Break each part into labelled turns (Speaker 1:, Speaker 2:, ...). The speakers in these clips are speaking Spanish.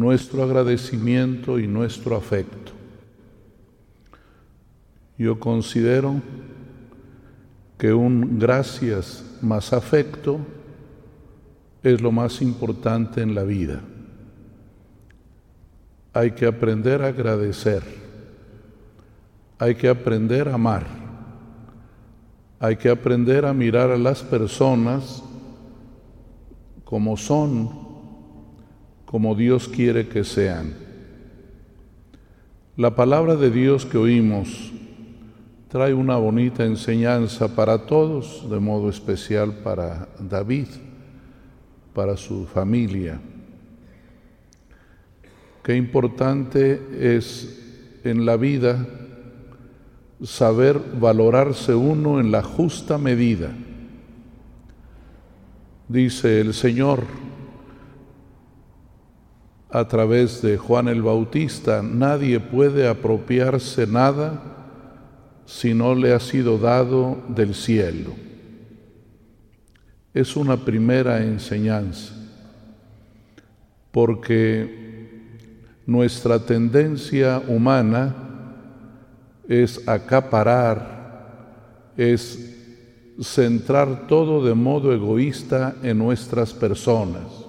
Speaker 1: nuestro agradecimiento y nuestro afecto. Yo considero que un gracias más afecto es lo más importante en la vida. Hay que aprender a agradecer, hay que aprender a amar, hay que aprender a mirar a las personas como son, como Dios quiere que sean. La palabra de Dios que oímos trae una bonita enseñanza para todos, de modo especial para David, para su familia. Qué importante es en la vida saber valorarse uno en la justa medida. Dice el Señor a través de Juan el Bautista, nadie puede apropiarse nada si no le ha sido dado del cielo. Es una primera enseñanza, porque nuestra tendencia humana es acaparar, es centrar todo de modo egoísta en nuestras personas,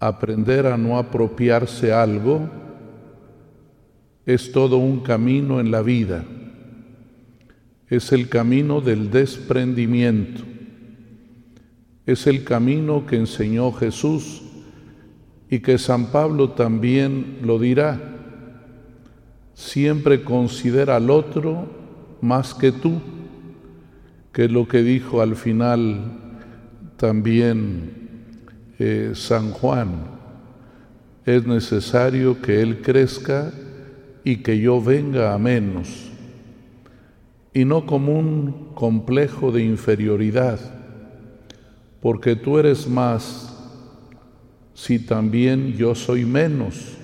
Speaker 1: aprender a no apropiarse algo, es todo un camino en la vida. Es el camino del desprendimiento. Es el camino que enseñó Jesús y que San Pablo también lo dirá. Siempre considera al otro más que tú, que es lo que dijo al final también eh, San Juan. Es necesario que Él crezca y que yo venga a menos, y no como un complejo de inferioridad, porque tú eres más si también yo soy menos,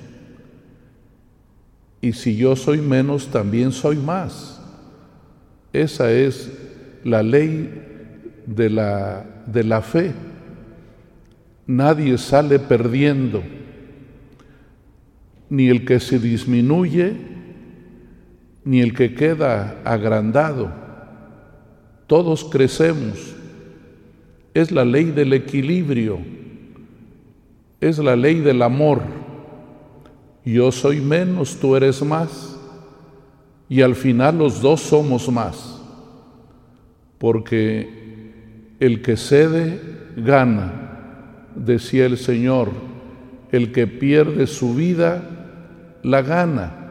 Speaker 1: y si yo soy menos también soy más. Esa es la ley de la, de la fe. Nadie sale perdiendo ni el que se disminuye, ni el que queda agrandado. Todos crecemos. Es la ley del equilibrio, es la ley del amor. Yo soy menos, tú eres más. Y al final los dos somos más. Porque el que cede, gana, decía el Señor. El que pierde su vida, la gana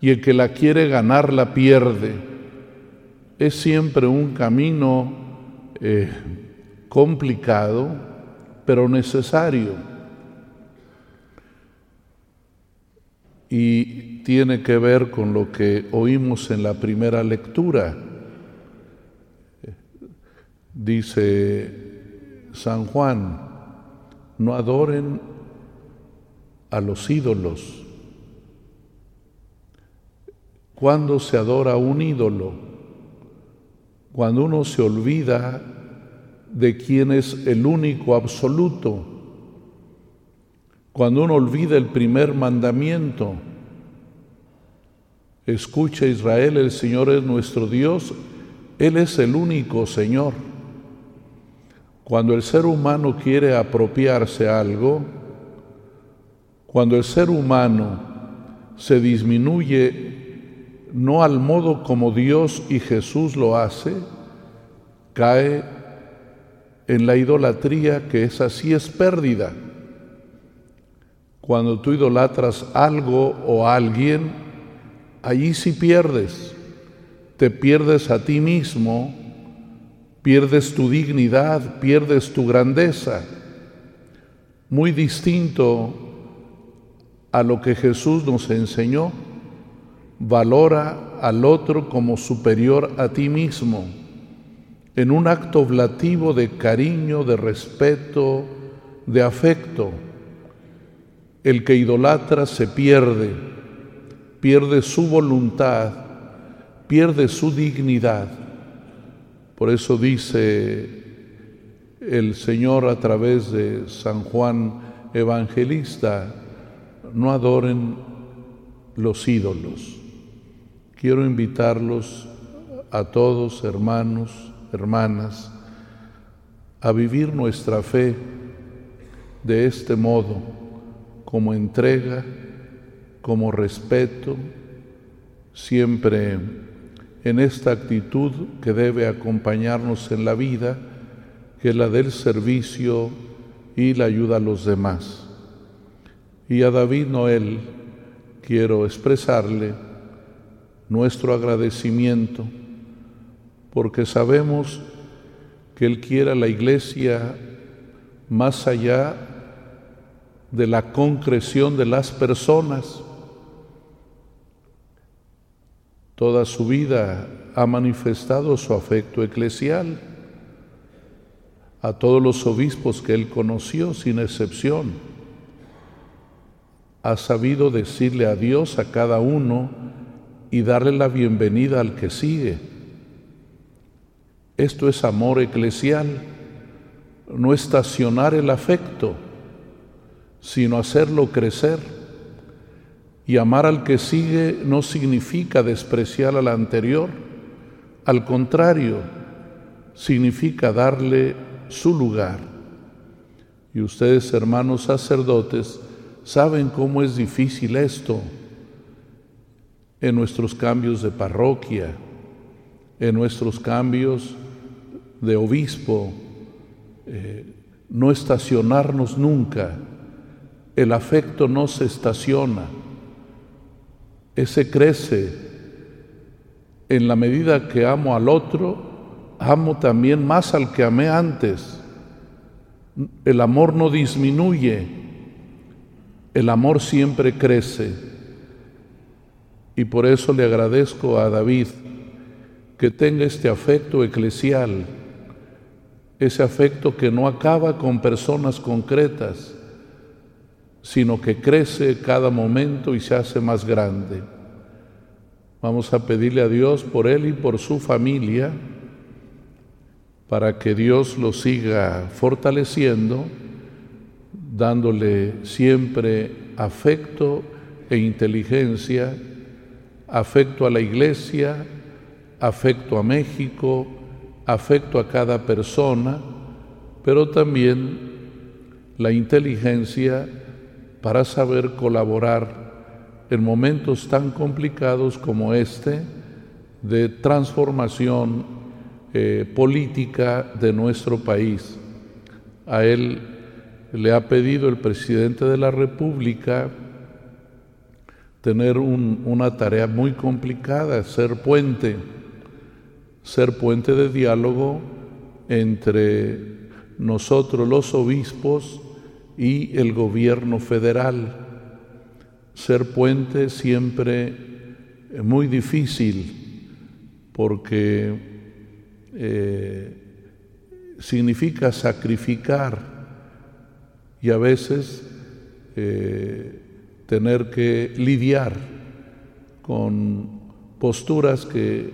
Speaker 1: y el que la quiere ganar la pierde. Es siempre un camino eh, complicado, pero necesario. Y tiene que ver con lo que oímos en la primera lectura. Dice San Juan, no adoren a los ídolos cuando se adora un ídolo, cuando uno se olvida de quién es el único absoluto, cuando uno olvida el primer mandamiento, escucha Israel, el Señor es nuestro Dios, Él es el único Señor. Cuando el ser humano quiere apropiarse algo, cuando el ser humano se disminuye no al modo como Dios y Jesús lo hace, cae en la idolatría que es así es pérdida. Cuando tú idolatras algo o alguien, allí sí pierdes. Te pierdes a ti mismo, pierdes tu dignidad, pierdes tu grandeza. Muy distinto a lo que Jesús nos enseñó valora al otro como superior a ti mismo, en un acto oblativo de cariño, de respeto, de afecto. El que idolatra se pierde, pierde su voluntad, pierde su dignidad. Por eso dice el Señor a través de San Juan evangelista, no adoren los ídolos. Quiero invitarlos a todos, hermanos, hermanas, a vivir nuestra fe de este modo, como entrega, como respeto, siempre en esta actitud que debe acompañarnos en la vida, que es la del servicio y la ayuda a los demás. Y a David Noel quiero expresarle nuestro agradecimiento porque sabemos que Él quiere a la iglesia más allá de la concreción de las personas. Toda su vida ha manifestado su afecto eclesial a todos los obispos que él conoció sin excepción. Ha sabido decirle adiós a cada uno y darle la bienvenida al que sigue. Esto es amor eclesial, no estacionar el afecto, sino hacerlo crecer. Y amar al que sigue no significa despreciar al anterior, al contrario, significa darle su lugar. Y ustedes, hermanos sacerdotes, saben cómo es difícil esto en nuestros cambios de parroquia, en nuestros cambios de obispo, eh, no estacionarnos nunca. El afecto no se estaciona, ese crece. En la medida que amo al otro, amo también más al que amé antes. El amor no disminuye, el amor siempre crece. Y por eso le agradezco a David que tenga este afecto eclesial, ese afecto que no acaba con personas concretas, sino que crece cada momento y se hace más grande. Vamos a pedirle a Dios por él y por su familia para que Dios lo siga fortaleciendo, dándole siempre afecto e inteligencia, afecto a la iglesia, afecto a México, afecto a cada persona, pero también la inteligencia para saber colaborar en momentos tan complicados como este de transformación eh, política de nuestro país. A él le ha pedido el presidente de la República tener una tarea muy complicada, ser puente, ser puente de diálogo entre nosotros los obispos y el gobierno federal. Ser puente siempre muy difícil porque eh, significa sacrificar y a veces eh, tener que lidiar con posturas que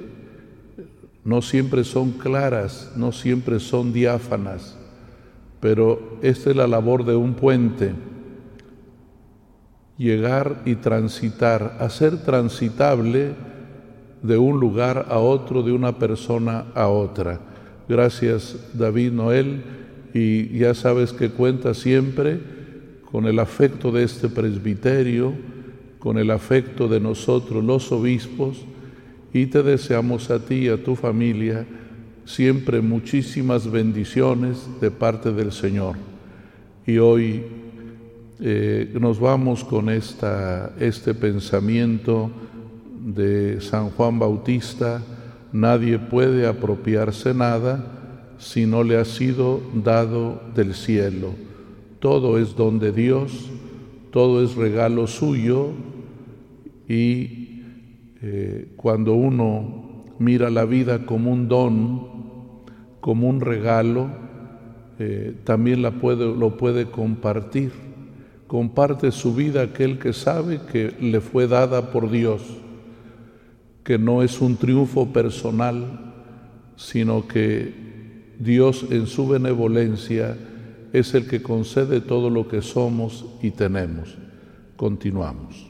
Speaker 1: no siempre son claras, no siempre son diáfanas, pero esta es la labor de un puente, llegar y transitar, hacer transitable de un lugar a otro, de una persona a otra. Gracias David Noel y ya sabes que cuenta siempre con el afecto de este presbiterio, con el afecto de nosotros los obispos y te deseamos a ti y a tu familia siempre muchísimas bendiciones de parte del Señor. Y hoy eh, nos vamos con esta, este pensamiento de San Juan Bautista, nadie puede apropiarse nada si no le ha sido dado del cielo. Todo es don de Dios, todo es regalo suyo y eh, cuando uno mira la vida como un don, como un regalo, eh, también la puede, lo puede compartir. Comparte su vida aquel que sabe que le fue dada por Dios que no es un triunfo personal, sino que Dios en su benevolencia es el que concede todo lo que somos y tenemos. Continuamos.